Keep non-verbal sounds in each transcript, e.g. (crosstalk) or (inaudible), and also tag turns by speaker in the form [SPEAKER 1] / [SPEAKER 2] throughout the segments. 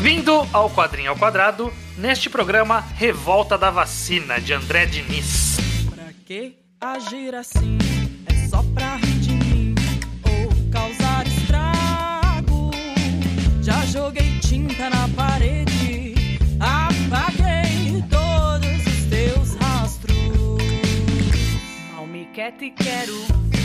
[SPEAKER 1] Bem-vindo ao Quadrinho ao Quadrado, neste programa Revolta da Vacina, de André Diniz.
[SPEAKER 2] Pra que agir assim? É só pra rir de mim ou causar estrago. Já joguei tinta na parede, apaguei todos os teus rastros. Mal me quer te quero.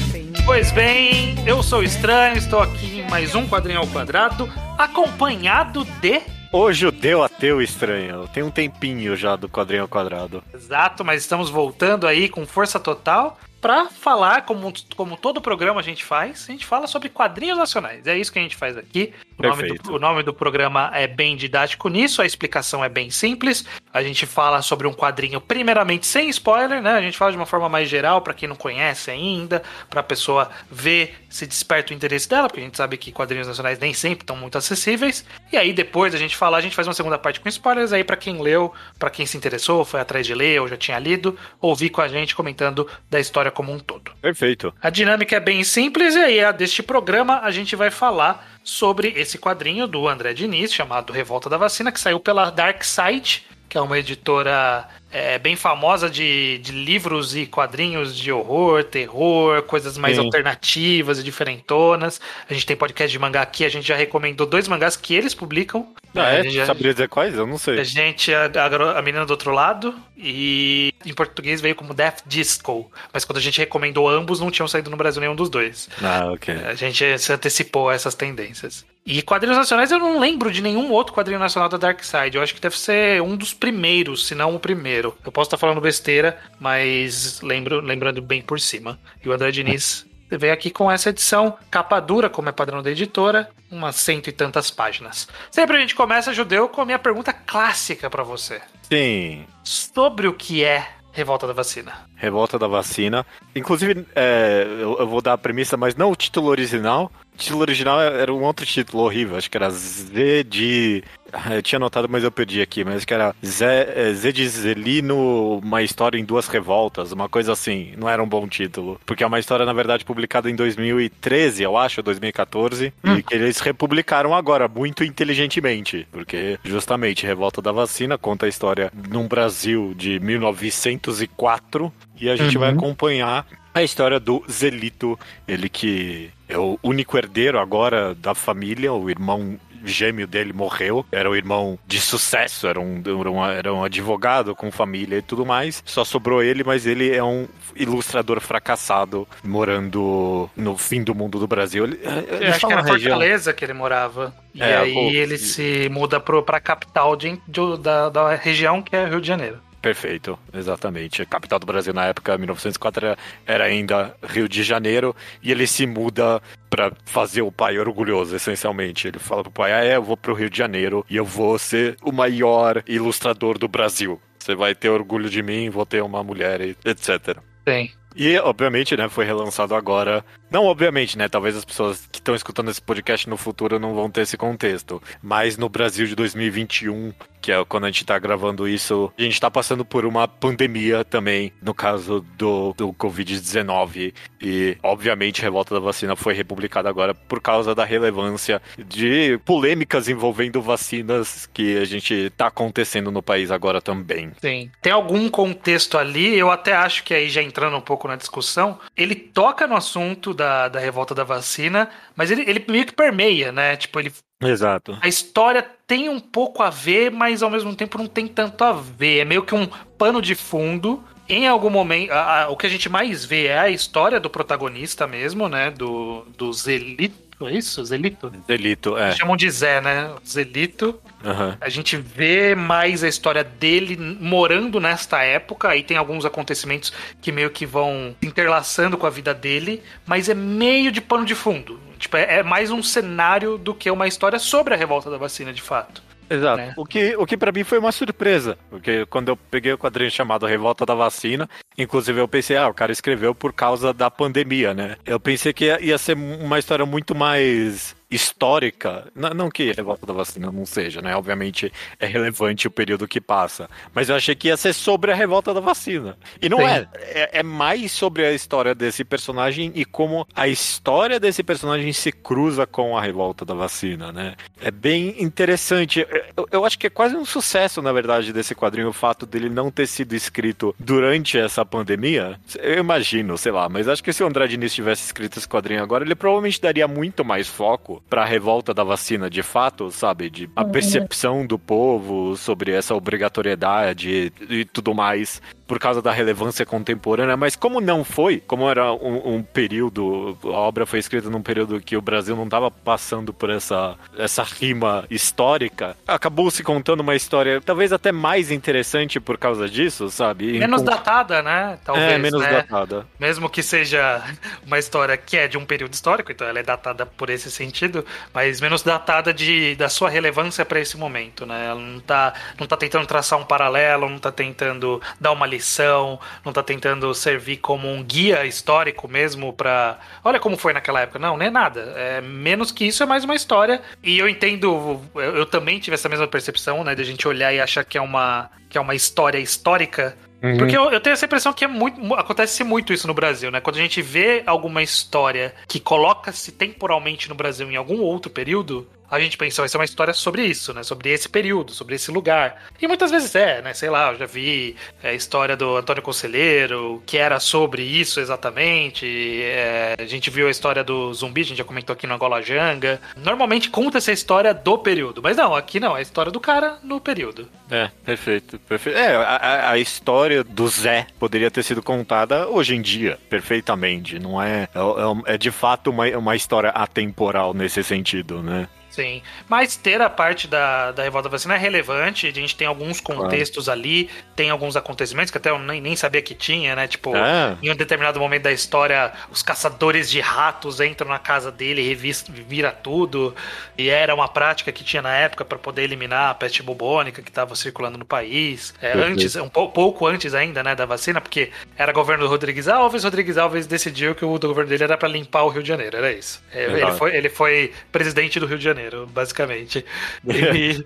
[SPEAKER 1] Pois bem, eu sou o Estranho, estou aqui em mais um Quadrinho ao Quadrado, acompanhado de...
[SPEAKER 3] O judeu ateu estranho. Tem um tempinho já do quadrinho ao quadrado.
[SPEAKER 1] Exato, mas estamos voltando aí com força total para falar, como, como todo programa a gente faz, a gente fala sobre quadrinhos nacionais. É isso que a gente faz aqui. O nome, do, o nome do programa é bem didático nisso, a explicação é bem simples. A gente fala sobre um quadrinho, primeiramente sem spoiler, né? A gente fala de uma forma mais geral, para quem não conhece ainda, para a pessoa ver se desperta o interesse dela, porque a gente sabe que quadrinhos nacionais nem sempre estão muito acessíveis. E aí depois a gente fala, a gente faz uma segunda parte com spoilers aí para quem leu, para quem se interessou, foi atrás de ler ou já tinha lido, ouvir com a gente comentando da história como um todo.
[SPEAKER 3] Perfeito.
[SPEAKER 1] A dinâmica é bem simples e aí a deste programa a gente vai falar sobre esse quadrinho do André Diniz chamado Revolta da Vacina que saiu pela Dark Side, que é uma editora é, bem famosa de, de livros e quadrinhos de horror, terror, coisas mais
[SPEAKER 3] Sim.
[SPEAKER 1] alternativas e diferentonas. A gente tem podcast de mangá aqui, a gente já recomendou dois mangás que eles publicam.
[SPEAKER 3] Ah,
[SPEAKER 1] A
[SPEAKER 3] é?
[SPEAKER 1] gente já-
[SPEAKER 3] Saberia dizer quais? Eu não sei.
[SPEAKER 1] a gente, a, a a menina do outro lado, e em português veio como Death Disco. Mas quando a gente recomendou ambos, não tinham saído no Brasil nenhum dos dois.
[SPEAKER 3] Ah, ok.
[SPEAKER 1] A gente se antecipou a essas tendências. E quadrinhos nacionais eu não lembro de nenhum outro quadrinho nacional da Dark Side. Eu acho que deve ser um dos primeiros, se não o primeiro. Eu posso estar falando besteira, mas lembro, lembrando bem por cima. E o André Diniz (laughs) veio aqui com essa edição, capa dura, como é padrão da editora, umas cento e tantas páginas. Sempre a gente começa, Judeu, com a minha pergunta clássica pra você.
[SPEAKER 3] Sim.
[SPEAKER 1] Sobre o que é Revolta da Vacina.
[SPEAKER 3] Revolta da vacina. Inclusive, é, eu, eu vou dar a premissa, mas não o título original. O título original era um outro título horrível. Acho que era Z de. (laughs) Eu tinha anotado, mas eu perdi aqui. Mas que era Zé, é, Z de Zelino, uma história em duas revoltas. Uma coisa assim. Não era um bom título. Porque é uma história, na verdade, publicada em 2013, eu acho, 2014. E que eles republicaram agora, muito inteligentemente. Porque, justamente, Revolta da Vacina conta a história num Brasil de 1904. E a gente vai acompanhar a história do Zelito, ele que é o único herdeiro agora da família, o irmão gêmeo dele morreu, era um irmão de sucesso, era um, era um, era um advogado com família e tudo mais. Só sobrou ele, mas ele é um ilustrador fracassado, morando no fim do mundo do Brasil. Ele,
[SPEAKER 1] Eu acho que era Fortaleza que ele morava. E
[SPEAKER 3] É,
[SPEAKER 1] aí
[SPEAKER 3] pô,
[SPEAKER 1] ele
[SPEAKER 3] e-
[SPEAKER 1] se muda pro, pra capital de, de- da, da região, que é Rio de Janeiro.
[SPEAKER 3] Perfeito, exatamente. A capital do Brasil na época, 1904, era, era ainda Rio de Janeiro, e ele se muda pra fazer o pai orgulhoso, essencialmente. Ele fala pro pai: Ah, é, eu vou pro Rio de Janeiro e eu vou ser o maior ilustrador do Brasil. Você vai ter orgulho de mim, vou ter uma mulher, etc.
[SPEAKER 1] Tem.
[SPEAKER 3] E, obviamente, né, foi relançado agora. Não, obviamente, né? Talvez as pessoas que estão escutando esse podcast no futuro não vão ter esse contexto. Mas no Brasil de 2021, que é quando a gente tá gravando isso, a gente tá passando por uma pandemia também, no caso do, do Covid-19. E, obviamente, a revolta da vacina foi republicada agora por causa da relevância de polêmicas envolvendo vacinas que a gente tá acontecendo no país agora também.
[SPEAKER 1] Tem. Tem algum contexto ali, eu até acho que aí já entrando um pouco na discussão, ele toca no assunto da, da revolta da vacina, mas ele, ele meio que permeia, né? Tipo, ele
[SPEAKER 3] Exato.
[SPEAKER 1] A história tem um pouco a ver, mas ao mesmo tempo não tem tanto a ver. É meio que um pano de fundo. Em algum momento, a- a- o que a gente mais vê é a história do protagonista mesmo, né? Do, do Zelito, é isso? Zelito?
[SPEAKER 3] Delito, é.
[SPEAKER 1] Chamam de Zé, né? Zelito.
[SPEAKER 3] Aham.
[SPEAKER 1] A gente vê mais a história dele morando nesta época, aí tem alguns acontecimentos que meio que vão se interlaçando com a vida dele, mas é meio de pano de fundo. Tipo, é, é mais um cenário do que uma história sobre a revolta da vacina, de fato.
[SPEAKER 3] Exato.
[SPEAKER 1] né?
[SPEAKER 3] O que, o que para mim foi uma surpresa, porque quando eu peguei o quadrinho chamado Revolta da Vacina, inclusive eu pensei, ah, o cara escreveu por causa da pandemia, né? Eu pensei que ia, ia ser uma história muito mais histórica, não, que a revolta da vacina não seja, né? Obviamente é relevante o período que passa, mas eu achei que ia ser sobre a revolta da vacina. E não é, é, é mais sobre a história desse personagem e como a história desse personagem se cruza com a revolta da vacina, né? É bem interessante. Eu, eu acho que é quase um sucesso, na verdade, desse quadrinho, o fato dele não ter sido escrito durante essa pandemia. Eu imagino, sei lá, mas acho que se o Andrade Diniz tivesse escrito esse quadrinho agora, ele provavelmente daria muito mais foco para a revolta da vacina de fato, sabe? De a uhum. percepção do povo sobre essa obrigatoriedade e tudo mais por causa da relevância contemporânea, mas como não foi, como era um, um período, a obra foi escrita num período que o Brasil não estava passando por essa, essa rima histórica, acabou se contando uma história talvez até mais interessante por causa disso, sabe?
[SPEAKER 1] Menos datada, né?
[SPEAKER 3] Talvez, é, menos né? datada.
[SPEAKER 1] Mesmo que seja uma história que é de um período histórico, então ela é datada por esse sentido, mas menos datada de, da sua relevância para esse momento, né? Ela não tá, não tá tentando traçar um paralelo, não tá tentando dar uma lição, não tá tentando servir como um guia histórico mesmo para, olha como foi naquela época. Não, nem é nada. É menos que isso é mais uma história. E eu entendo, eu, eu também tive essa mesma percepção, né, de a gente olhar e achar que é uma que é uma história histórica Uhum. Porque eu, eu, tenho essa impressão que é muito, acontece muito isso no Brasil, né? Quando a gente vê alguma história que coloca-se temporalmente no Brasil em algum outro período, a gente pensa, vai ser uma história sobre isso, né? Sobre esse período, sobre esse lugar. E muitas vezes é, né? Sei lá, eu já vi é, a história do Antônio Conselheiro, que era sobre isso exatamente. É, a gente viu a história do zumbi, a gente já comentou aqui no Angola Janga. Normalmente conta essa história do período, mas não, aqui não, é a história do cara no período.
[SPEAKER 3] É, perfeito, perfeito. É, a, a história do Zé poderia ter sido contada hoje em dia, perfeitamente. Não é. É, é, é de fato uma, uma história atemporal nesse sentido, né?
[SPEAKER 1] Sim, mas ter a parte da, da revolta vacina é relevante, a gente tem alguns contextos claro. ali, tem alguns acontecimentos que até eu nem, nem sabia que tinha, né? Tipo, é. em um determinado momento da história, os caçadores de ratos entram na casa dele e vira tudo, e era uma prática que tinha na época para poder eliminar a peste bubônica que estava circulando no país, é, antes, um pouco antes ainda, né, da vacina, porque era governo do Rodrigues Alves, Rodrigues Alves decidiu que o governo dele era para limpar o Rio de Janeiro, era isso. É, ele, foi, ele foi presidente do Rio de Janeiro. Janeiro, basicamente. E,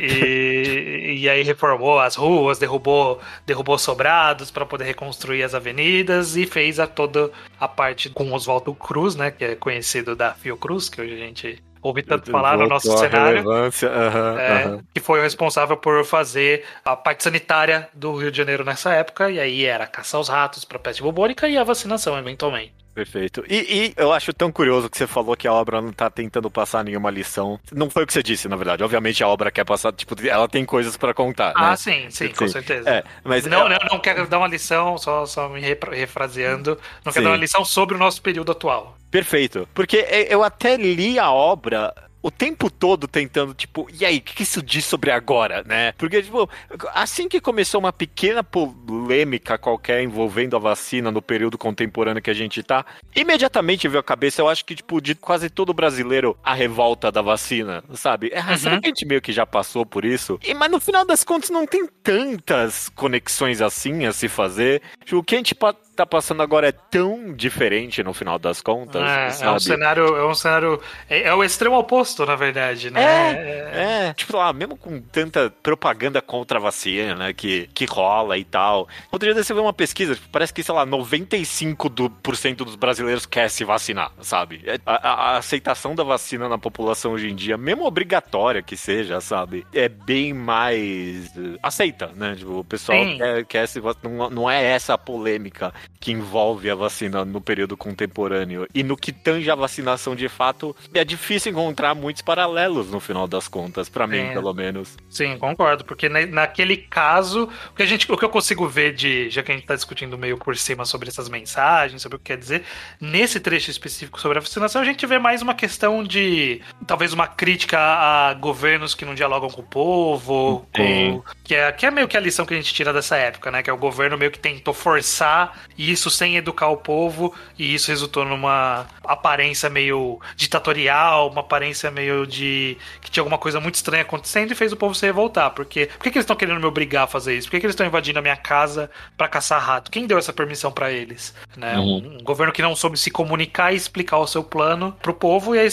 [SPEAKER 1] (laughs) e, e, aí reformou as ruas, derrubou, derrubou sobrados para poder reconstruir as avenidas e fez a toda a parte com Oswaldo Cruz, né, que é conhecido da Fiocruz, que hoje a gente ouvi tanto falar no nosso cenário,
[SPEAKER 3] uhum,
[SPEAKER 1] é, uhum. que foi o responsável por fazer a parte sanitária do Rio de Janeiro nessa época, e aí era caçar os ratos para peste bubônica e a vacinação, eventualmente.
[SPEAKER 3] Perfeito. E, e, eu acho tão curioso que você falou que a obra não tá tentando passar nenhuma lição. Não foi o que você disse, na verdade. Obviamente a obra quer passar, tipo, ela tem coisas para contar.
[SPEAKER 1] Ah,
[SPEAKER 3] né?
[SPEAKER 1] sim, sim, sim, com certeza. É, mas não, não, não quero dar uma lição, só, só me refraseando, não quero dar uma lição sobre o nosso período atual.
[SPEAKER 3] Perfeito. Porque eu até li a obra o tempo todo tentando, tipo, e aí, o que, isso diz sobre agora, né? Porque, tipo, assim que começou uma pequena polêmica qualquer envolvendo a vacina no período contemporâneo que a gente tá, imediatamente veio a cabeça, eu acho que, tipo, de quase todo brasileiro, a revolta da vacina, sabe? É, uhum. Será que a gente meio que já passou por isso? E, mas no final das contas não tem tantas conexões assim a se fazer. Tipo, o que a gente tá passando agora é tão diferente no final das contas.
[SPEAKER 1] É, é um cenário, é um cenário. É, é, o extremo oposto, na verdade, né?
[SPEAKER 3] É, é, tipo lá, mesmo com tanta propaganda contra a vacina, né? Que, que rola e tal. Outro dia você vê uma pesquisa, tipo, parece que, sei lá, 95% do, por cento dos brasileiros quer se vacinar, sabe? É, a, a, a, aceitação da vacina na população hoje em dia, mesmo obrigatória que seja, sabe? É bem mais aceita, né? Tipo, o pessoal quer, quer se vacinar. Não, não é essa a polêmica que envolve a vacina no período contemporâneo. E no que tange a vacinação de fato, é difícil encontrar muitos paralelos no final das contas, para mim, pelo menos.
[SPEAKER 1] Sim, concordo, porque naquele caso, o que, a gente, o que eu consigo ver de, já que a gente tá discutindo meio por cima sobre essas mensagens, sobre o que quer dizer, nesse trecho específico sobre a vacinação, a gente vê mais uma questão de talvez uma crítica a governos que não dialogam com o povo, com, que, é, que é meio que a lição que a gente tira dessa época, né? Que é o governo meio que tentou forçar disso sem educar o povo, e isso resultou numa aparência meio ditatorial, uma aparência meio de que tinha alguma coisa muito estranha acontecendo e fez o povo se revoltar. Porque por que, que eles estão querendo me obrigar a fazer isso? Por que, que eles estão invadindo a minha casa para caçar rato? Quem deu essa permissão para eles? Né? Uhum. Um, um, governo que não soube se comunicar e explicar o seu plano pro povo e aí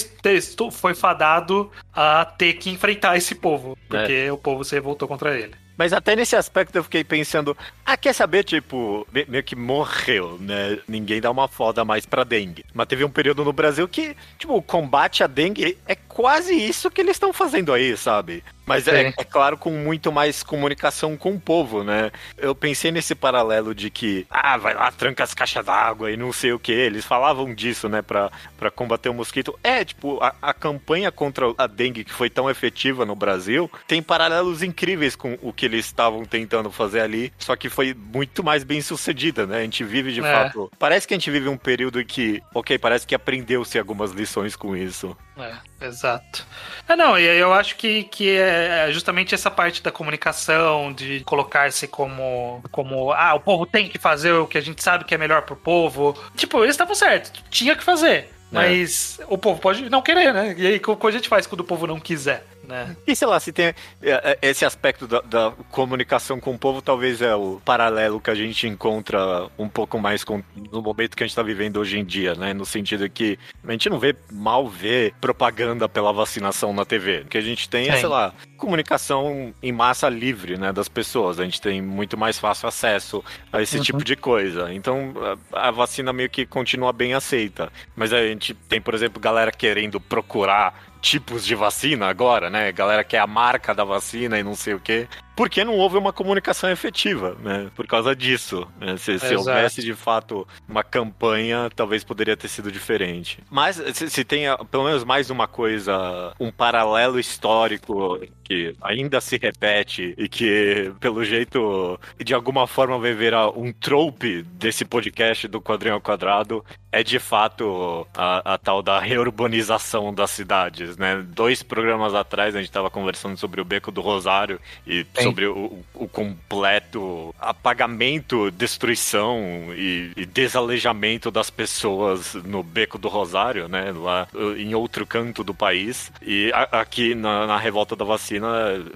[SPEAKER 1] foi fadado a ter que enfrentar esse povo, porque é. o povo se revoltou contra ele.
[SPEAKER 3] Mas até nesse aspecto eu fiquei pensando, ah, quer saber, tipo, meio que morreu, né? Ninguém dá uma foda mais pra dengue. Mas teve um período no Brasil que, tipo, o combate à dengue é quase isso que eles estão fazendo aí, sabe? Mas é, é, claro, com muito mais comunicação com o povo, né? Eu pensei nesse paralelo de que, ah, vai lá, tranca as caixas d'água e não sei o que. Eles falavam disso, né, pra, pra combater o mosquito. É, tipo, a, a campanha contra a dengue que foi tão efetiva no Brasil tem paralelos incríveis com o que eles estavam tentando fazer ali, só que foi muito mais bem sucedida, né? A gente vive de é. fato. Parece que a gente vive um período em que, ok, parece que aprendeu-se algumas lições com isso.
[SPEAKER 1] É, exato. É, não, e eu acho que, que é justamente essa parte da comunicação, de colocar-se como, como, ah, o povo tem que fazer o que a gente sabe que é melhor pro povo. Tipo, eles estavam certos, tinha que fazer. É. Mas é. o povo pode não querer, né? E aí, o que a gente faz quando o povo não quiser? Né?
[SPEAKER 3] E sei lá, se tem é, é, esse aspecto da, da, comunicação com o povo, talvez é o paralelo que a gente encontra um pouco mais com, no momento que a gente está vivendo hoje em dia, né? No sentido que a gente não vê mal ver propaganda pela vacinação na TV. O que a gente tem é, sei lá, comunicação em massa livre, né, das pessoas. A gente tem muito mais fácil acesso a esse uhum. tipo de coisa. Então, a, a vacina meio que continua bem aceita. Mas a gente tem, por exemplo, galera querendo procurar tipos de vacina agora, né? Galera quer a marca da vacina e não sei o quê porque não houve uma comunicação efetiva, né? Por causa disso. Né? Se, se houvesse de fato uma campanha, talvez poderia ter sido diferente. Mas se, se tem pelo menos mais uma coisa, um paralelo histórico que ainda se repete e que, pelo jeito, de alguma forma vai virar um trope desse podcast do Quadrinho ao Quadrado, é de fato a, a tal da reurbanização das cidades, né? Dois programas atrás a gente estava conversando sobre o Beco do Rosário e Sim. sobre o, o, completo apagamento, destruição e, e, desalejamento das pessoas no Beco do Rosário, né? Lá em outro canto do país. E a, aqui na, na, revolta da vacina,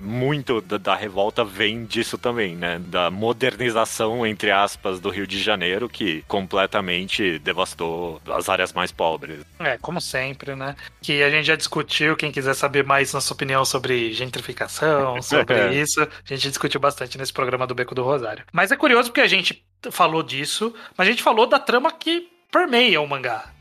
[SPEAKER 3] muito da, da, revolta vem disso também, né? Da modernização, entre aspas, do Rio de Janeiro, que completamente devastou as áreas mais pobres.
[SPEAKER 1] É, como sempre, né? Que a gente já discutiu, quem quiser saber mais nossa opinião sobre gentrificação, (laughs) sobre é. isso, a gente discutiu bastante nesse programa do Beco do Rosário. Mas é curioso porque a gente falou disso, mas a gente falou da trama que permeia o mangá.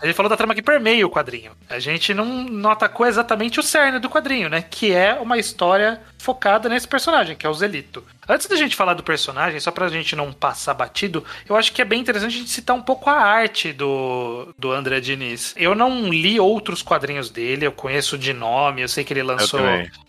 [SPEAKER 1] A gente falou da trama que permeia o quadrinho. A gente não, não atacou exatamente o cerne do quadrinho, né? Que é uma história focada nesse personagem, que é o Zelito. Antes da gente falar do personagem, só pra gente não passar batido, eu acho que é bem interessante a gente citar um pouco a arte do, do André Diniz. Eu não li outros quadrinhos dele, eu conheço de nome, eu sei que ele lançou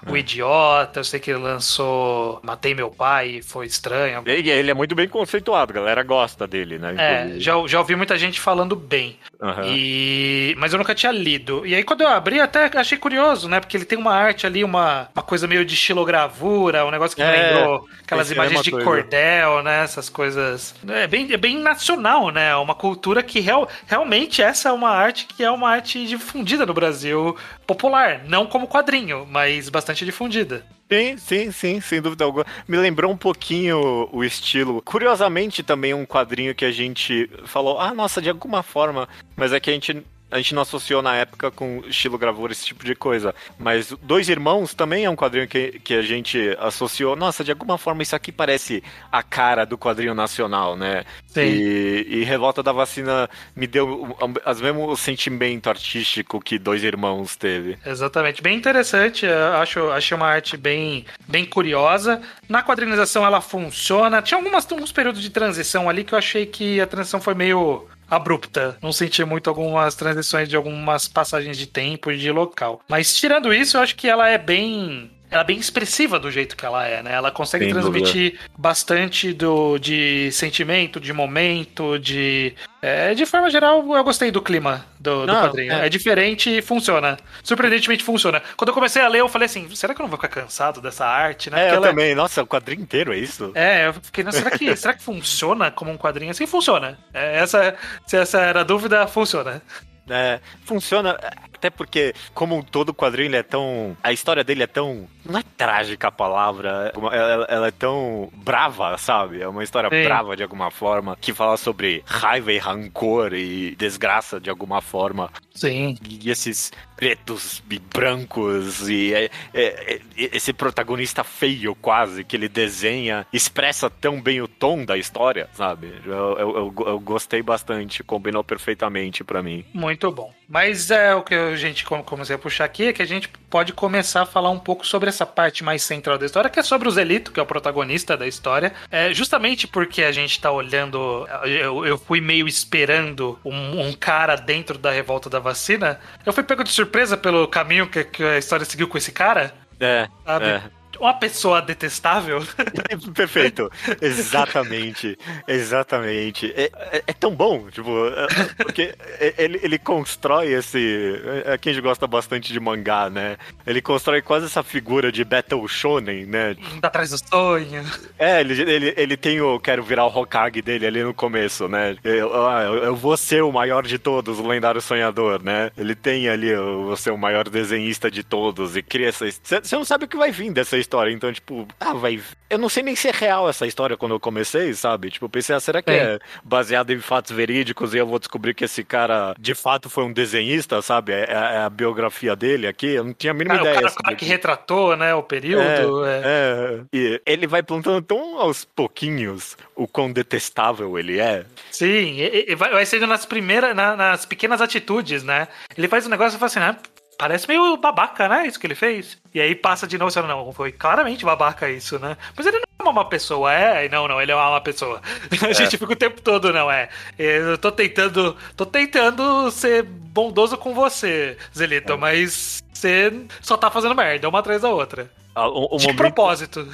[SPEAKER 1] O Idiota, eu sei que ele lançou Matei Meu Pai, foi estranho.
[SPEAKER 3] Ele, ele é muito bem conceituado, a galera gosta dele, né?
[SPEAKER 1] É, já, já ouvi muita gente falando bem. Uhum. E... Mas eu nunca tinha lido. E aí quando eu abri, até achei curioso, né? Porque ele tem uma arte ali, uma, uma coisa meio de estilogravura, um negócio que é. lembrou aquelas Esse imagens é de coisa. cordel, né? Essas coisas. É bem, é bem nacional, né? Uma cultura que real, realmente essa é uma arte que é uma arte difundida no Brasil popular. Não como quadrinho, mas bastante difundida.
[SPEAKER 3] Sim, sim, sim, sem dúvida alguma. Me lembrou um pouquinho o estilo. Curiosamente, também um quadrinho que a gente falou, ah, nossa, de alguma forma, mas é que a gente a gente não associou na época com estilo gravura, esse tipo de coisa. Mas Dois Irmãos também é um quadrinho que, que a gente associou. Nossa, de alguma forma isso aqui parece a cara do quadrinho nacional, né? Sim. E, e Revolta da Vacina me deu o mesmo sentimento artístico que Dois Irmãos teve.
[SPEAKER 1] Exatamente. Bem interessante. acho, achei uma arte bem, bem curiosa. Na quadrinização ela funciona. Tinha algumas, alguns períodos de transição ali que eu achei que a transição foi meio abrupta. Não senti muito algumas transições de algumas passagens de tempo e de local. Mas tirando isso, eu acho que ela é bem ela é bem expressiva do jeito que ela é, né? Ela consegue
[SPEAKER 3] Sem
[SPEAKER 1] transmitir bastante do, de sentimento, de momento, de. É, de forma geral, eu gostei do clima do, do
[SPEAKER 3] Não,
[SPEAKER 1] quadrinho.
[SPEAKER 3] é.
[SPEAKER 1] É. diferente e funciona. Surpreendentemente funciona. Quando eu comecei a ler, eu falei assim: será que eu não vou ficar cansado dessa arte, né?
[SPEAKER 3] É, eu
[SPEAKER 1] ela-
[SPEAKER 3] também. Nossa, o quadrinho inteiro é isso?
[SPEAKER 1] é, eu fiquei, "Não, será que, será que funciona como um quadrinho assim? Funciona. É, essa, se essa era a dúvida, funciona.
[SPEAKER 3] É, funciona, até porque, como um todo, o quadrinho ele é tão. A história dele é tão. Não é trágica a palavra, ela, ela é tão brava, sabe? É uma história
[SPEAKER 1] Sim.
[SPEAKER 3] brava de alguma forma, que fala sobre raiva e rancor e desgraça de alguma forma.
[SPEAKER 1] Sim.
[SPEAKER 3] E esses pretos e brancos e é- é- é- esse protagonista feio quase que ele desenha expressa tão bem o tom da história, sabe? Eu, eu, eu- eu gostei bastante, combinou perfeitamente pra mim.
[SPEAKER 1] Muito bom. Mas é o que a gente come- comecei a puxar aqui, é que a gente pode começar a falar um pouco sobre essa parte mais central da história, que é sobre o Zelito, que é o protagonista da história. É, justamente porque a gente tá olhando, eu, eu fui meio esperando um, um cara dentro da revolta da vacina, eu fui pego de surpresa pelo caminho que, que a história seguiu com esse cara,
[SPEAKER 3] É,
[SPEAKER 1] sabe?
[SPEAKER 3] é.
[SPEAKER 1] Uma pessoa detestável. (laughs)
[SPEAKER 3] Perfeito. Exatamente. Exatamente. É, é- é tão bom, tipo, é- porque ele, ele constrói esse. É quem gosta bastante de mangá, né? Ele constrói quase essa figura de Battle Shonen, né?
[SPEAKER 1] Indo atrás do sonho.
[SPEAKER 3] É, ele, ele, ele tem o Quero Virar o Hokage dele ali no começo, né? Eu, ah, eu, eu vou ser o maior de todos, o lendário sonhador, né? Ele tem ali, eu vou ser o maior desenhista de todos e cria essa. Você não sabe o que vai vir dessa história, então, tipo, ah, vai. Eu não sei nem se é real essa história quando eu comecei, sabe? Tipo, eu pensei, ah, será que
[SPEAKER 1] Sim.
[SPEAKER 3] é baseado em fatos verídicos e eu vou descobrir que esse cara de fato foi um desenhista, sabe? É, é a biografia dele aqui, eu não tinha a mínima
[SPEAKER 1] Cara,
[SPEAKER 3] ideia.
[SPEAKER 1] cara, o
[SPEAKER 3] sabe?
[SPEAKER 1] cara que retratou, né, o período. é.
[SPEAKER 3] É, e ele vai plantando tão aos pouquinhos o quão detestável ele é.
[SPEAKER 1] Sim, e- e vai, vai sendo nas primeiras, na- nas pequenas atitudes, né? Ele faz um negócio e fala assim, ah, parece meio babaca, né? Isso que ele fez. E aí passa de novo fala, não, foi claramente babaca isso, né? Mas ele não é uma má pessoa, é? Não, não, ele é uma má pessoa. (laughs) A gente fica o tempo todo, não é? Eu tô tentando, tô tentando ser bondoso com você, Zelito, mas você só tá fazendo merda, uma atrás da outra.
[SPEAKER 3] Ah, O, o
[SPEAKER 1] De
[SPEAKER 3] momento,
[SPEAKER 1] propósito.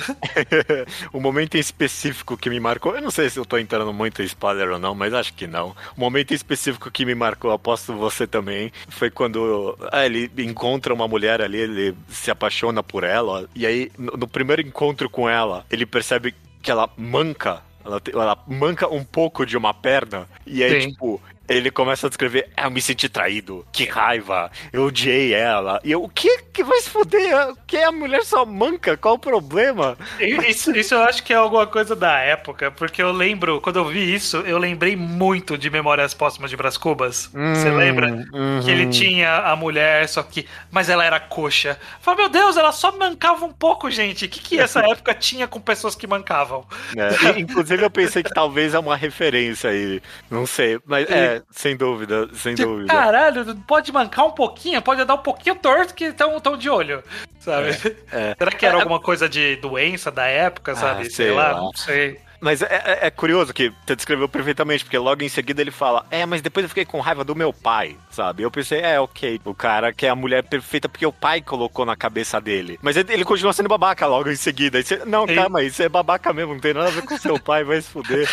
[SPEAKER 1] (laughs)
[SPEAKER 3] o momento em específico que me marcou, eu não sei se eu tô entrando muito em spoiler ou não, mas acho que não. O momento em específico que me marcou, aposto você também, foi quando ah, ele encontra uma mulher ali, ele se apaixona por ela, e aí no, no primeiro encontro com ela, ele percebe que ela manca. Ela, ela manca um pouco de uma perna. E aí,
[SPEAKER 1] Sim.
[SPEAKER 3] tipo, ele começa a descrever: "Ah, Eu me senti traído, que raiva, eu odiei ela. E eu, o que que vai se fuder? Que a mulher só manca? Qual o problema?
[SPEAKER 1] Isso, isso eu acho que é alguma coisa da época, porque eu lembro, quando eu vi isso, eu lembrei muito de Memórias Póstumas de Brás Cubas. Você
[SPEAKER 3] Hum,
[SPEAKER 1] lembra?
[SPEAKER 3] uhum.
[SPEAKER 1] Que ele tinha a mulher, só que. Mas ela era coxa. Fala, meu Deus, ela só mancava um pouco, gente. O que, que essa (laughs) época tinha com pessoas que mancavam?
[SPEAKER 3] É, inclusive eu pensei que talvez é uma referência aí. Não sei, mas é, sem dúvida, sem
[SPEAKER 1] Tipo,
[SPEAKER 3] dúvida.
[SPEAKER 1] Caralho, pode mancar um pouquinho, pode dar um pouquinho torto que estão tão de olho, sabe?
[SPEAKER 3] é. (laughs)
[SPEAKER 1] Será que era alguma coisa de doença da época, sabe?
[SPEAKER 3] Ah, sei
[SPEAKER 1] lá,
[SPEAKER 3] lá.
[SPEAKER 1] não sei.
[SPEAKER 3] Mas é, é- é curioso que você descreveu perfeitamente, porque logo em seguida ele fala: É, mas depois eu fiquei com raiva do meu pai, sabe? Eu pensei: É, ok, o cara que é a mulher perfeita porque o pai colocou na cabeça dele. Mas ele, continua sendo babaca logo em seguida. Você, não,
[SPEAKER 1] Sim.
[SPEAKER 3] calma, isso é babaca mesmo, não tem nada a ver com seu pai, vai se fuder.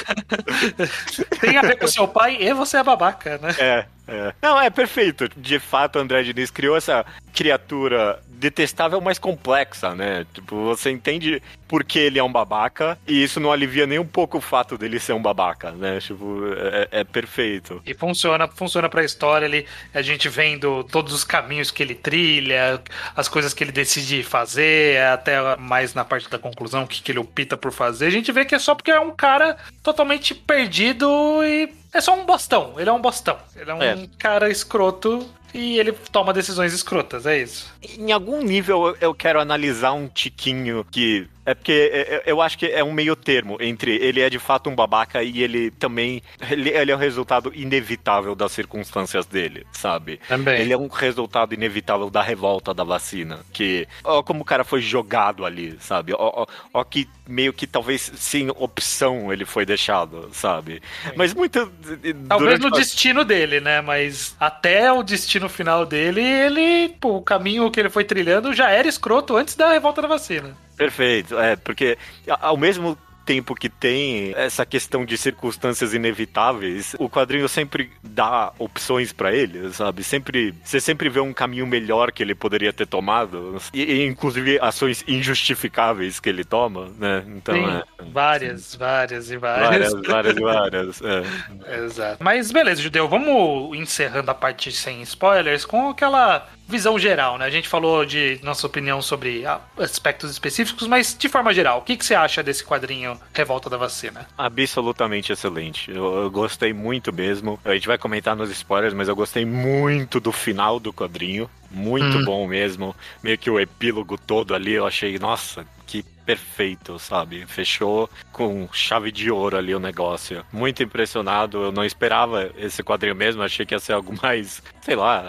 [SPEAKER 3] (laughs)
[SPEAKER 1] Tem a ver com seu pai e você é babaca, né?
[SPEAKER 3] É, é. Não, é perfeito. De fato, André Diniz criou essa criatura detestável, mas complexa, né? Tipo, você entende por que ele é um babaca e isso não alivia nem um pouco o fato dele ser um babaca, né? Tipo, é, é perfeito.
[SPEAKER 1] E funciona, funciona pra história, ele, a gente vendo todos os caminhos que ele trilha, as coisas que ele decide fazer, até mais na parte da conclusão, o que, que ele opta por fazer. A gente vê que é só porque é um cara totalmente perdido e é só um bostão. Ele é um bostão. Ele é um
[SPEAKER 3] É.
[SPEAKER 1] cara escroto e ele toma decisões escrotas, é isso.
[SPEAKER 3] Em algum nível eu- quero analisar um tiquinho que. É porque é- é- eu acho que é um meio termo entre ele é de fato um babaca e ele também. Ele, é o resultado inevitável das circunstâncias dele, sabe?
[SPEAKER 1] Também.
[SPEAKER 3] Ele é um resultado inevitável da revolta da vacina. Que. Ó, como o cara foi jogado ali, sabe? Ó, ó, ó que meio que talvez sem opção ele foi deixado, sabe? Mas muito.
[SPEAKER 1] Talvez no a... destino dele, né? Mas até o destino final dele, ele. Pô, o caminho que ele foi trilhando já era escroto antes da revolta da vacina.
[SPEAKER 3] Perfeito, é, porque ao mesmo tempo que tem essa questão de circunstâncias inevitáveis, o quadrinho sempre dá opções para ele, sabe? Sempre você sempre vê um caminho melhor que ele poderia ter tomado e, e inclusive ações injustificáveis que ele toma, né?
[SPEAKER 1] Então, Sim, é, várias, várias e várias.
[SPEAKER 3] Várias, várias e várias. É. (laughs)
[SPEAKER 1] Exato. Mas beleza, Judeu, vamos encerrando a parte sem spoilers com aquela visão geral, né? A gente falou de nossa opinião sobre aspectos específicos, mas de forma geral, o que, que você acha desse quadrinho Revolta da Vacina?
[SPEAKER 3] Absolutamente excelente. Eu, eu, gostei muito mesmo. A gente vai comentar nos spoilers, mas eu gostei muito do final do quadrinho. Muito hum. bom mesmo. Meio que o epílogo todo ali, eu achei, nossa, que perfeito, sabe? Fechou com chave de ouro ali o negócio. Muito impressionado, eu não esperava esse quadrinho mesmo, achei que ia ser algo (laughs) mais, sei lá.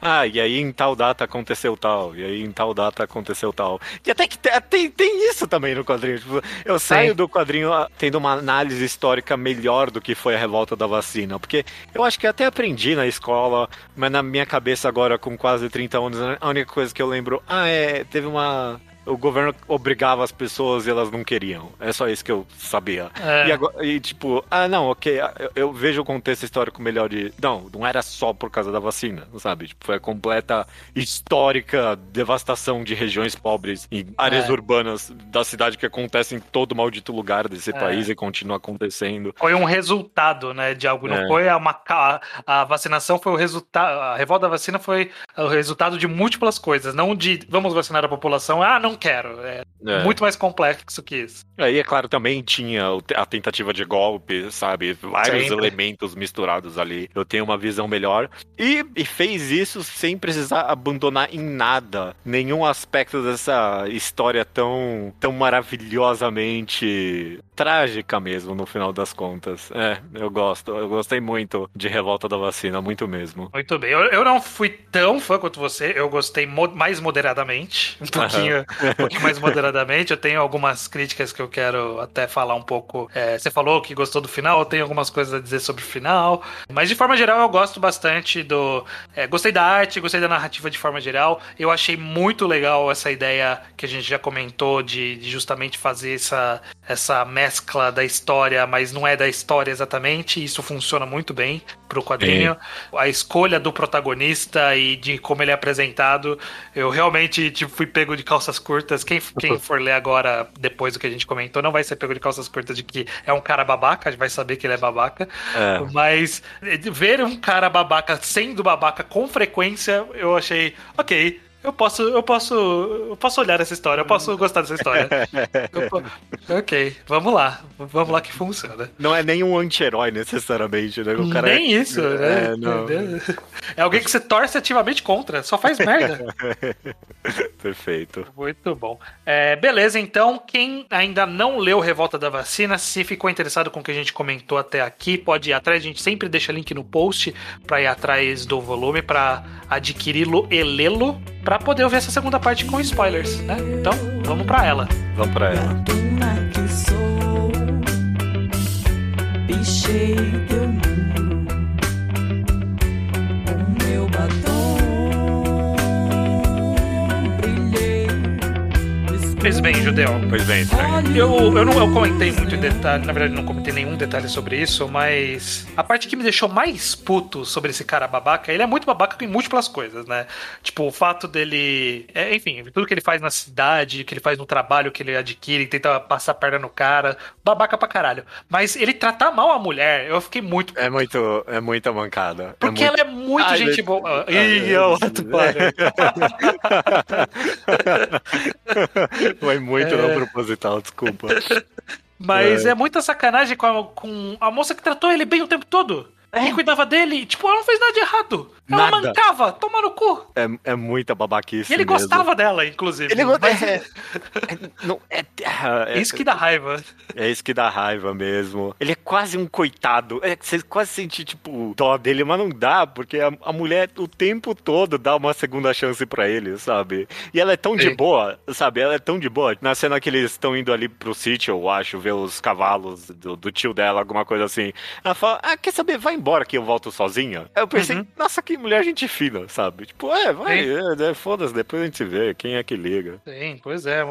[SPEAKER 3] Ah, e aí em tal data aconteceu tal, e aí em tal data aconteceu tal. E até que tem, tem isso também no quadrinho. Tipo, eu saio Sim. do quadrinho ah, tendo uma análise histórica melhor do que foi a revolta da vacina, porque eu acho que até aprendi na escola, mas na minha cabeça agora, com quase 30 anos, a única coisa que eu lembro, ah, é, teve uma o governo obrigava as pessoas e elas não queriam. É só isso que eu sabia. É. E, agora, e, tipo, ah, não, ok, eu, eu, vejo o contexto histórico melhor de. Não, não era só por causa da vacina, sabe? Tipo, foi a completa histórica devastação de regiões pobres em áreas é. urbanas da cidade que acontece em todo maldito lugar desse é. país e continua acontecendo.
[SPEAKER 1] Foi um resultado, né, de algo. Não é. foi uma. A vacinação foi o resultado. A revolta da vacina foi o resultado de múltiplas coisas, não de vamos vacinar a população. Ah, não quero. É, é, muito mais complexo que isso.
[SPEAKER 3] Aí, é claro, também tinha a tentativa de golpe, sabe? Vários Sempre. elementos misturados ali. Eu tenho uma visão melhor. E, e fez isso sem precisar abandonar em nada nenhum aspecto dessa história tão, tão maravilhosamente trágica mesmo, no final das contas. É, eu gosto. Eu gostei muito de Revolta da Vacina, muito mesmo.
[SPEAKER 1] Muito bem. Eu, eu não fui tão fã quanto você. Eu gostei mo mais moderadamente. (laughs) Um pouquinho. Uhum um pouquinho mais moderadamente. Eu tenho algumas críticas que eu quero até falar um pouco. É, você falou que gostou do final, eu tenho algumas coisas a dizer sobre o final. Mas de forma geral, eu gosto bastante do. É, gostei da arte, gostei da narrativa de forma geral. Eu achei muito legal essa ideia que a gente já comentou de, de justamente fazer essa, essa mescla da história, mas não é da história exatamente. Isso funciona muito bem pro quadrinho. É. A escolha do protagonista e de como ele é apresentado, eu realmente tipo, fui pego de calças curtas. Quem, quem (laughs) for ler agora, depois do que a gente comentou, não vai ser pego de calças curtas de que é um cara babaca, vai saber que ele é babaca. É. Mas ver um cara babaca sendo babaca com frequência, eu achei, ok, eu posso, eu posso, eu posso olhar essa história, eu posso gostar dessa história. (laughs) Eu, ok, vamos lá, vamos lá que funciona.
[SPEAKER 3] Não é nem um anti-herói necessariamente, né? O
[SPEAKER 1] cara nem é... isso, né? É, não. é alguém que você torce ativamente contra, só faz merda. (laughs)
[SPEAKER 3] Perfeito.
[SPEAKER 1] Muito bom. É, beleza, então, quem ainda não leu Revolta da Vacina, se ficou interessado com o que a gente comentou até aqui, pode ir atrás, a gente sempre deixa link no post para ir atrás do volume para adquiri-lo e lê-lo para poder ouvir essa segunda parte com spoilers, né? Então, vamos para ela.
[SPEAKER 3] Vamos para ela. Teu
[SPEAKER 1] o Pois bem, Judeu.
[SPEAKER 3] Pois bem,
[SPEAKER 1] eu, eu não eu comentei muito em detalhe, na verdade não comentei nenhum detalhe sobre isso, mas a parte que me deixou mais puto sobre esse cara babaca, ele é muito babaca em múltiplas coisas, né? Tipo, o fato dele. É, enfim, tudo que ele faz na cidade, que ele faz no trabalho que ele adquire, tenta passar a perna no cara, babaca pra caralho. Mas ele tratar mal a mulher, eu fiquei muito.
[SPEAKER 3] É muito. É muita mancada. É
[SPEAKER 1] Porque
[SPEAKER 3] é muito...
[SPEAKER 1] ela é muito Ai, gente boa. Ih, eu. (laughs) (laughs) (laughs) (laughs)
[SPEAKER 3] Foi muito é... não proposital, desculpa. (laughs)
[SPEAKER 1] Mas é. é muita sacanagem com a, com a moça que tratou ele bem o tempo todo. É. Cuidava dele. Tipo, ela não fez nada de errado. Ela nada. mancava, toma no cu.
[SPEAKER 3] É, é muita babaquice.
[SPEAKER 1] E ele
[SPEAKER 3] mesmo.
[SPEAKER 1] gostava dela, inclusive.
[SPEAKER 3] Ele
[SPEAKER 1] mas...
[SPEAKER 3] é, (laughs) é, não, é,
[SPEAKER 1] é, isso que dá raiva.
[SPEAKER 3] É isso que dá raiva mesmo. Ele é quase um coitado. É, você quase sente, tipo, dó dele, mas não dá, porque a, a mulher o tempo todo dá uma segunda chance para ele, sabe? E ela é tão Sim. de boa, sabe? Ela é tão de boa. Na cena que eles estão indo ali pro sítio, eu acho, ver os cavalos do, do, tio dela, alguma coisa assim. Ela fala, ah, quer saber? Vai embora que eu volto sozinha. Eu pensei, uhum. nossa, que mulher gente fina, sabe? Tipo, é, vai, é, é, foda-se, depois a gente vê quem é que liga.
[SPEAKER 1] Sim, pois é.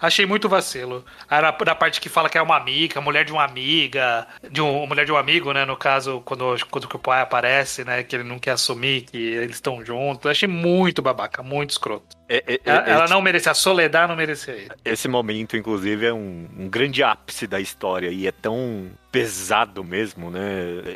[SPEAKER 1] Achei muito vacilo. Na, na parte que fala que é uma amiga, mulher de uma amiga, de um, mulher de um amigo, né? No caso, quando, quando o pai aparece, né? Que ele não quer assumir que eles estão juntos. Achei muito babaca, muito escroto. É, é, é, ela, ela não merecia, a Soledad não merecia ele.
[SPEAKER 3] Esse momento, inclusive, é um, um, grande ápice da história e é tão pesado mesmo, né?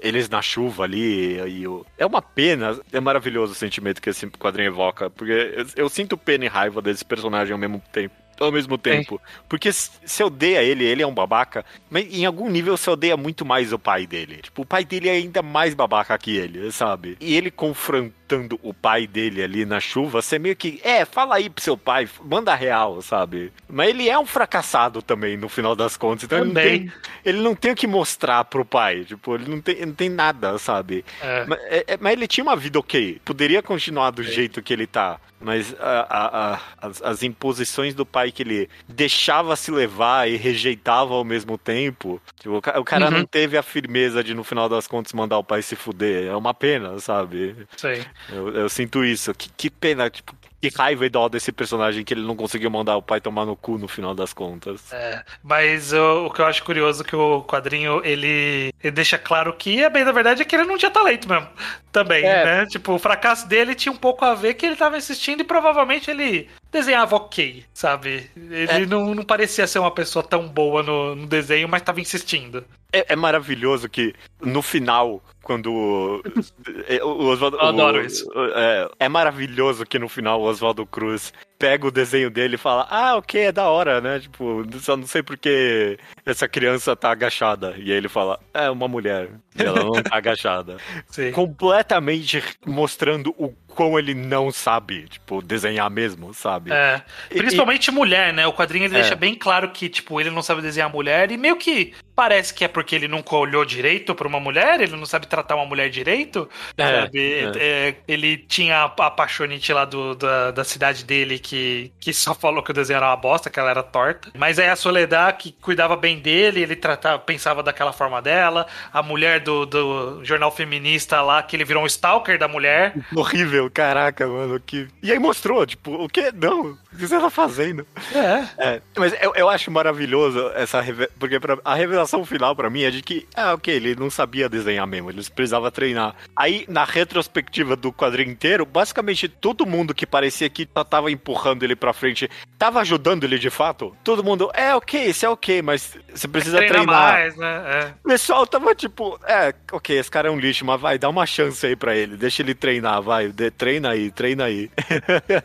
[SPEAKER 3] Eles na chuva ali, e o... é uma pena, é maravilhoso o sentimento que esse quadrinho evoca, porque eu, eu sinto pena e raiva desse personagem ao mesmo tempo ao mesmo tempo. É. Porque se odeia ele, ele é um babaca, mas em algum nível você odeia muito mais o pai dele. Tipo, o pai dele é ainda mais babaca que ele, sabe? E ele confrontando o pai dele ali na chuva, você meio que, é, fala aí pro seu pai, manda real, sabe? Mas ele é um fracassado também, no final das contas. Então ele não, tem, ele não tem o que mostrar pro pai. Tipo, ele não tem, ele não tem nada, sabe? É. Mas, é, é mas, ele tinha uma vida ok. Poderia continuar do jeito que ele tá. Mas a, a, a, as, as, imposições do pai que ele deixava se levar e rejeitava ao mesmo tempo. Tipo, o cara uhum. não teve a firmeza de, no final das contas, mandar o pai se fuder. É uma pena, sabe?
[SPEAKER 1] Sei.
[SPEAKER 3] Eu, eu sinto isso. Que, que pena, tipo, que raiva e dó desse personagem que ele não conseguiu mandar o pai tomar no cu no final das contas.
[SPEAKER 1] É, mas o, o que eu acho curioso é que o quadrinho ele, ele deixa claro que, a bem da verdade, é que ele não tinha talento mesmo. Também, é. né? Tipo, o fracasso dele tinha um pouco a ver que ele tava insistindo e provavelmente ele desenhava ok, sabe? Ele é. não, não parecia ser uma pessoa tão boa no, no desenho, mas tava insistindo.
[SPEAKER 3] É, é, maravilhoso que no final, quando (laughs) é, o Oswaldo.
[SPEAKER 1] Eu adoro isso.
[SPEAKER 3] É, é maravilhoso que no final o Oswaldo Cruz pega o desenho dele e fala: Ah, ok, é da hora, né? Tipo, só não sei porque essa criança tá agachada. E aí ele fala: É uma mulher. E ela não tá agachada. (laughs) Sim. Completamente mostrando o quão ele não sabe, tipo, desenhar mesmo, sabe?
[SPEAKER 1] É. Principalmente e, mulher, né? O quadrinho ele é. deixa bem claro que, tipo, ele não sabe desenhar mulher e meio que parece que é porque ele nunca olhou direito pra uma mulher, ele não sabe tratar uma mulher direito, é, sabe? É. é ele tinha a, apaixonite lá do, da, da cidade dele que que, que (laughs) só falou que o desenho era uma bosta, que ela era torta. Mas aí a Soledad, que cuidava bem dele, ele tratava, pensava daquela forma dela. A mulher do, do jornal feminista lá, que ele virou um stalker da mulher.
[SPEAKER 3] Horrível, caraca, mano. Que... E aí mostrou, tipo, o que? Não, o que você tá fazendo? É. é mas eu, eu acho maravilhoso essa revelação, porque pra, a revelação final para mim é de que, ah, ok, ele não sabia desenhar mesmo, ele precisava treinar. Aí, na retrospectiva do quadrinho inteiro, basicamente todo mundo que parecia que tava empurrando ele pra frente, tava ajudando ele de fato? Todo mundo, é ok, isso é ok, mas você precisa Treina treinar. Mais, né? É. O pessoal tava tipo, é, ok, esse cara é um lixo, mas vai, dá uma chance aí pra ele, deixa ele treinar, vai, de, treina aí, treina aí.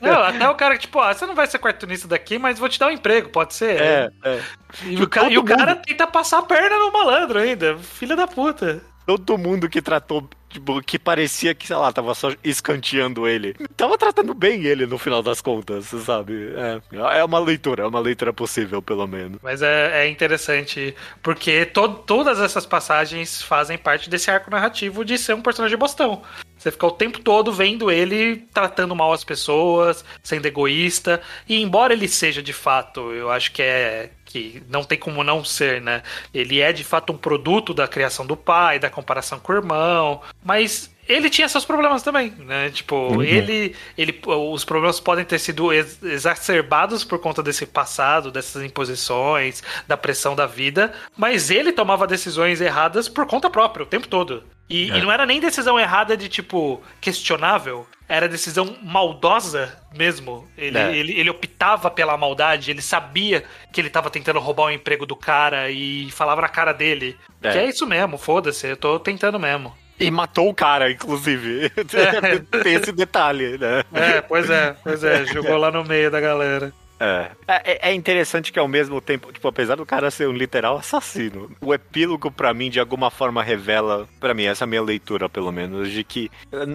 [SPEAKER 1] Não, até o cara que, tipo, ah, você não vai ser cartunista daqui, mas vou te dar um emprego, pode ser?
[SPEAKER 3] É, é.
[SPEAKER 1] E, o, ca e o cara tenta passar a perna no malandro ainda, filha da puta.
[SPEAKER 3] Todo mundo que tratou Tipo, que parecia que, sei lá, tava só escanteando ele. Tava tratando bem ele no final das contas, sabe? É, é uma leitura, é uma leitura possível, pelo menos.
[SPEAKER 1] Mas é, é interessante, porque to todas essas passagens fazem parte desse arco narrativo de ser um personagem bostão. Você fica o tempo todo vendo ele tratando mal as pessoas, sendo egoísta. E embora ele seja de fato, eu acho que é que não tem como não ser, né? Ele é de fato um produto da criação do pai, da comparação com o irmão, mas ele tinha seus problemas também, né? Tipo, uhum. ele, ele, os problemas podem ter sido exacerbados por conta desse passado, dessas imposições, da pressão da vida, mas ele tomava decisões erradas por conta própria o tempo todo. E, é. e não era nem decisão errada de tipo questionável, era decisão maldosa mesmo. Ele, é. ele, ele optava pela maldade, ele sabia que ele tava tentando roubar o emprego do cara e falava na cara dele. É. Que é isso mesmo, foda-se, eu tô tentando mesmo.
[SPEAKER 3] E matou o cara, inclusive. É. (laughs) Tem esse detalhe, né?
[SPEAKER 1] É, pois é, pois é, jogou lá no meio da galera.
[SPEAKER 3] É. é. É interessante que ao mesmo tempo, tipo, apesar do cara ser um literal assassino, o epílogo para mim de alguma forma revela, para mim essa é a minha leitura pelo menos, de que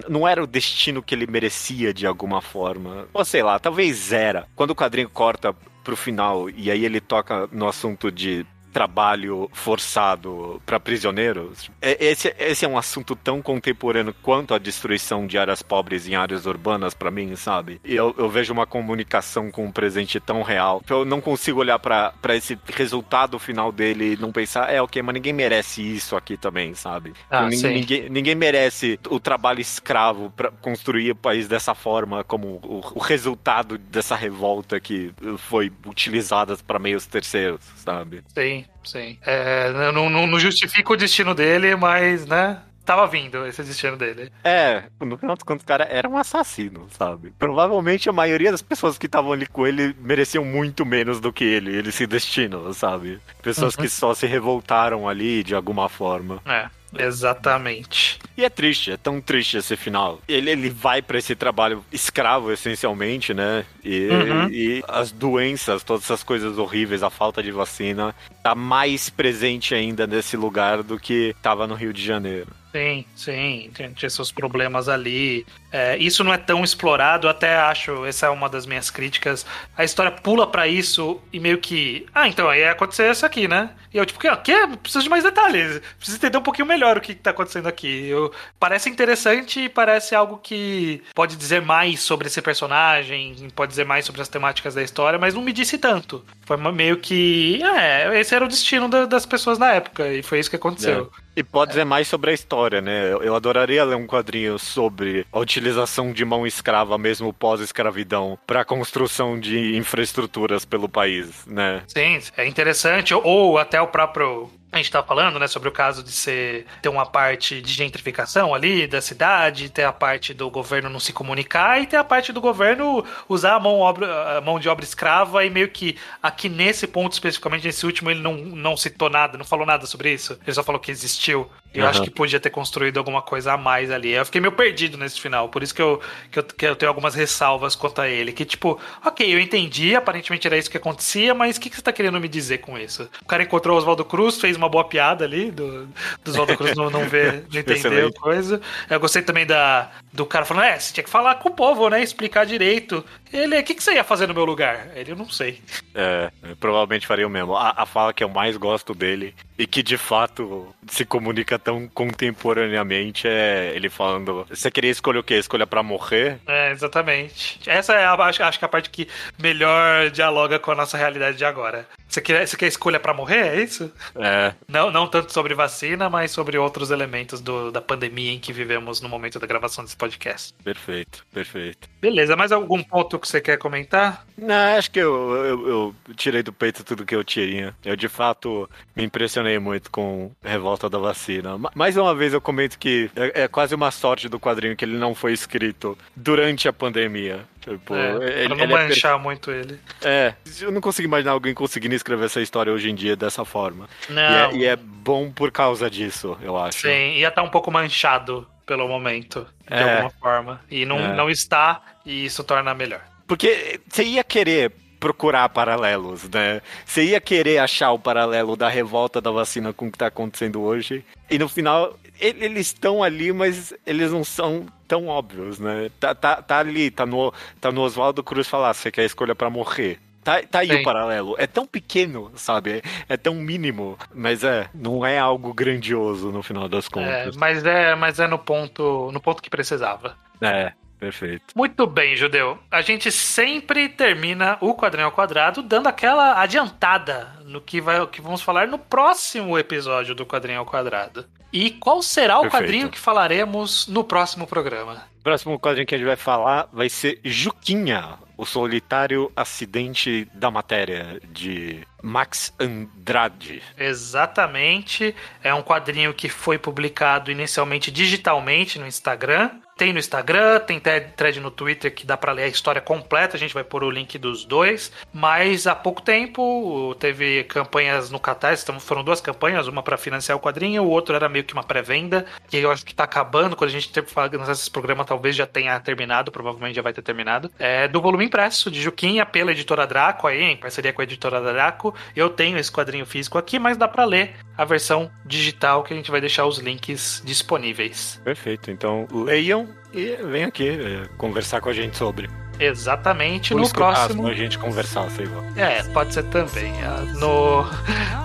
[SPEAKER 3] não era o destino que ele merecia de alguma forma. Ou sei lá, talvez era. Quando o quadrinho corta pro final e aí ele toca no assunto de trabalho forçado para prisioneiros. É, esse, esse é um assunto tão contemporâneo quanto a destruição de áreas pobres em áreas urbanas para mim, sabe? E eu, eu vejo uma comunicação com um presente tão real. Eu não consigo olhar para esse resultado final dele e não pensar, é ok, mas ninguém merece isso aqui também, sabe?
[SPEAKER 1] Ah,
[SPEAKER 3] ninguém, ninguém, ninguém, merece o trabalho escravo para construir o país dessa forma, como o, o resultado dessa revolta que foi utilizada para meios terceiros, sabe?
[SPEAKER 1] Sim, sim. É, não, não, não justifica o destino dele, mas, né? tava vindo esse destino dele.
[SPEAKER 3] É, no final dos contos, o cara era um assassino, sabe? Provavelmente a maioria das pessoas que estavam ali com ele mereciam muito menos do que ele, ele se destinou, sabe? Pessoas uhum. que só se revoltaram ali de alguma forma.
[SPEAKER 1] É. Exatamente.
[SPEAKER 3] E é triste, é tão triste esse final. Ele, ele vai para esse trabalho escravo, essencialmente, né? E, uhum. e, as doenças, todas essas coisas horríveis, a falta de vacina, tá mais presente ainda nesse lugar do que tava no Rio de Janeiro.
[SPEAKER 1] Sim, sim, tinha seus problemas ali. É, isso não é tão explorado, até acho, essa é uma das minhas críticas. A história pula para isso e meio que. Ah, então aí ia acontecer isso aqui, né? E eu, tipo, o quê? Preciso de mais detalhes. Preciso entender um pouquinho melhor o que, que tá acontecendo aqui. Eu, parece interessante e parece algo que pode dizer mais sobre esse personagem, pode dizer mais sobre as temáticas da história, mas não me disse tanto. Foi meio que. É, esse era o destino da, das pessoas na época, e foi isso que aconteceu.
[SPEAKER 3] E pode dizer mais sobre a história, né? Eu adoraria ler um quadrinho sobre a utilização de mão escrava, mesmo pós-escravidão, para a construção de infraestruturas pelo país, né?
[SPEAKER 1] Sim, é interessante. Ou até o próprio a gente tá falando, né, sobre o caso de ser ter uma parte de gentrificação ali da cidade, ter a parte do governo não se comunicar e ter a parte do governo usar a mão, obra, a mão de obra escrava e meio que aqui nesse ponto especificamente, nesse último, ele não, não citou nada, não falou nada sobre isso. Ele só falou que existiu. Eu uhum. acho que podia ter construído alguma coisa a mais ali. Eu fiquei meio perdido nesse final, por isso que eu, que eu, que eu tenho algumas ressalvas quanto a ele. Que tipo, ok, eu entendi, aparentemente era isso que acontecia, mas o que, que você tá querendo me dizer com isso? O cara encontrou o Oswaldo Cruz, fez uma boa piada ali, do, do Oswaldo Cruz não, não ver, (laughs) não entender a coisa. Eu gostei também da, do cara falando, é, você tinha que falar com o povo, né? Explicar direito. Ele, o que, que você ia fazer no meu lugar? Ele, eu não sei.
[SPEAKER 3] É, provavelmente faria o mesmo. A, a fala que eu mais gosto dele e que de fato se comunica tão contemporaneamente é ele falando: Você queria escolher o quê? Escolha para morrer?
[SPEAKER 1] É, exatamente. Essa é a, acho, acho que é a parte que melhor dialoga com a nossa realidade de agora. Você quer, você quer escolha para morrer? É isso?
[SPEAKER 3] É.
[SPEAKER 1] Não, não tanto sobre vacina, mas sobre outros elementos do, da pandemia em que vivemos no momento da gravação desse podcast.
[SPEAKER 3] Perfeito, perfeito.
[SPEAKER 1] Beleza, mais algum ponto que você quer comentar?
[SPEAKER 3] Não, acho que eu, eu, eu tirei do peito tudo que eu tinha. Eu de fato me impressionei muito com Revolta da Vacina. Mais uma vez eu comento que é, é quase uma sorte do quadrinho que ele não foi escrito durante a pandemia.
[SPEAKER 1] Tipo, é, ele, pra não manchar é muito ele.
[SPEAKER 3] É, eu não consigo imaginar alguém conseguindo escrever essa história hoje em dia dessa forma.
[SPEAKER 1] Não. E é,
[SPEAKER 3] e é bom por causa disso, eu acho.
[SPEAKER 1] Sim, ia estar tá um pouco manchado pelo momento, de é. alguma forma. E não, é. não está, e isso torna melhor.
[SPEAKER 3] Porque você ia querer procurar paralelos, né? Você ia querer achar o paralelo da revolta da vacina com o que está acontecendo hoje. E no final, eles estão ali, mas eles não são tão óbvios, né? Tá, tá, tá ali, tá no, tá no Oswaldo Cruz falar, você quer a escolha para morrer. Tá, tá aí Sim. o paralelo. É tão pequeno, sabe? É, é, tão mínimo. Mas é, não é algo grandioso no final das é, contas.
[SPEAKER 1] É, mas é, mas é no ponto, no ponto que precisava.
[SPEAKER 3] É, Perfeito.
[SPEAKER 1] Muito bem, Judeu. A gente sempre termina o quadrinho ao quadrado dando aquela adiantada no que, vai, que vamos falar no próximo episódio do quadrinho ao quadrado. E qual será o Perfeito. quadrinho que falaremos no próximo programa?
[SPEAKER 3] O próximo quadrinho que a gente vai falar vai ser Juquinha, o solitário acidente da matéria de Max Andrade.
[SPEAKER 1] Exatamente. É um quadrinho que foi publicado inicialmente digitalmente no Instagram tem no Instagram, tem thread no Twitter que dá para ler a história completa, a gente vai pôr o link dos dois. Mas há pouco tempo teve campanhas no Catarse, então foram duas campanhas, uma para financiar o quadrinho, o outro era meio que uma pré-venda, que eu acho que tá acabando, quando a gente ter esse programa talvez já tenha terminado, provavelmente já vai ter terminado. É do volume impresso de Juquinha pela editora Draco aí, em parceria com a editora Draco. Eu tenho esse quadrinho físico aqui, mas dá para ler a versão digital que a gente vai deixar os links disponíveis.
[SPEAKER 3] Perfeito. Então leiam e vem aqui é, conversar com a gente sobre.
[SPEAKER 1] Exatamente,
[SPEAKER 3] Por
[SPEAKER 1] no próximo.
[SPEAKER 3] a gente conversar, sei lá.
[SPEAKER 1] É, pode ser também. Ah, No,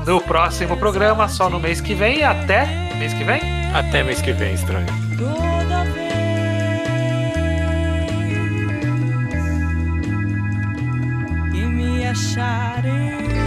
[SPEAKER 1] no próximo programa, só no mês que vem. Até mês que vem.
[SPEAKER 3] Até mês que vem, estranho.
[SPEAKER 2] toda vez que me acharei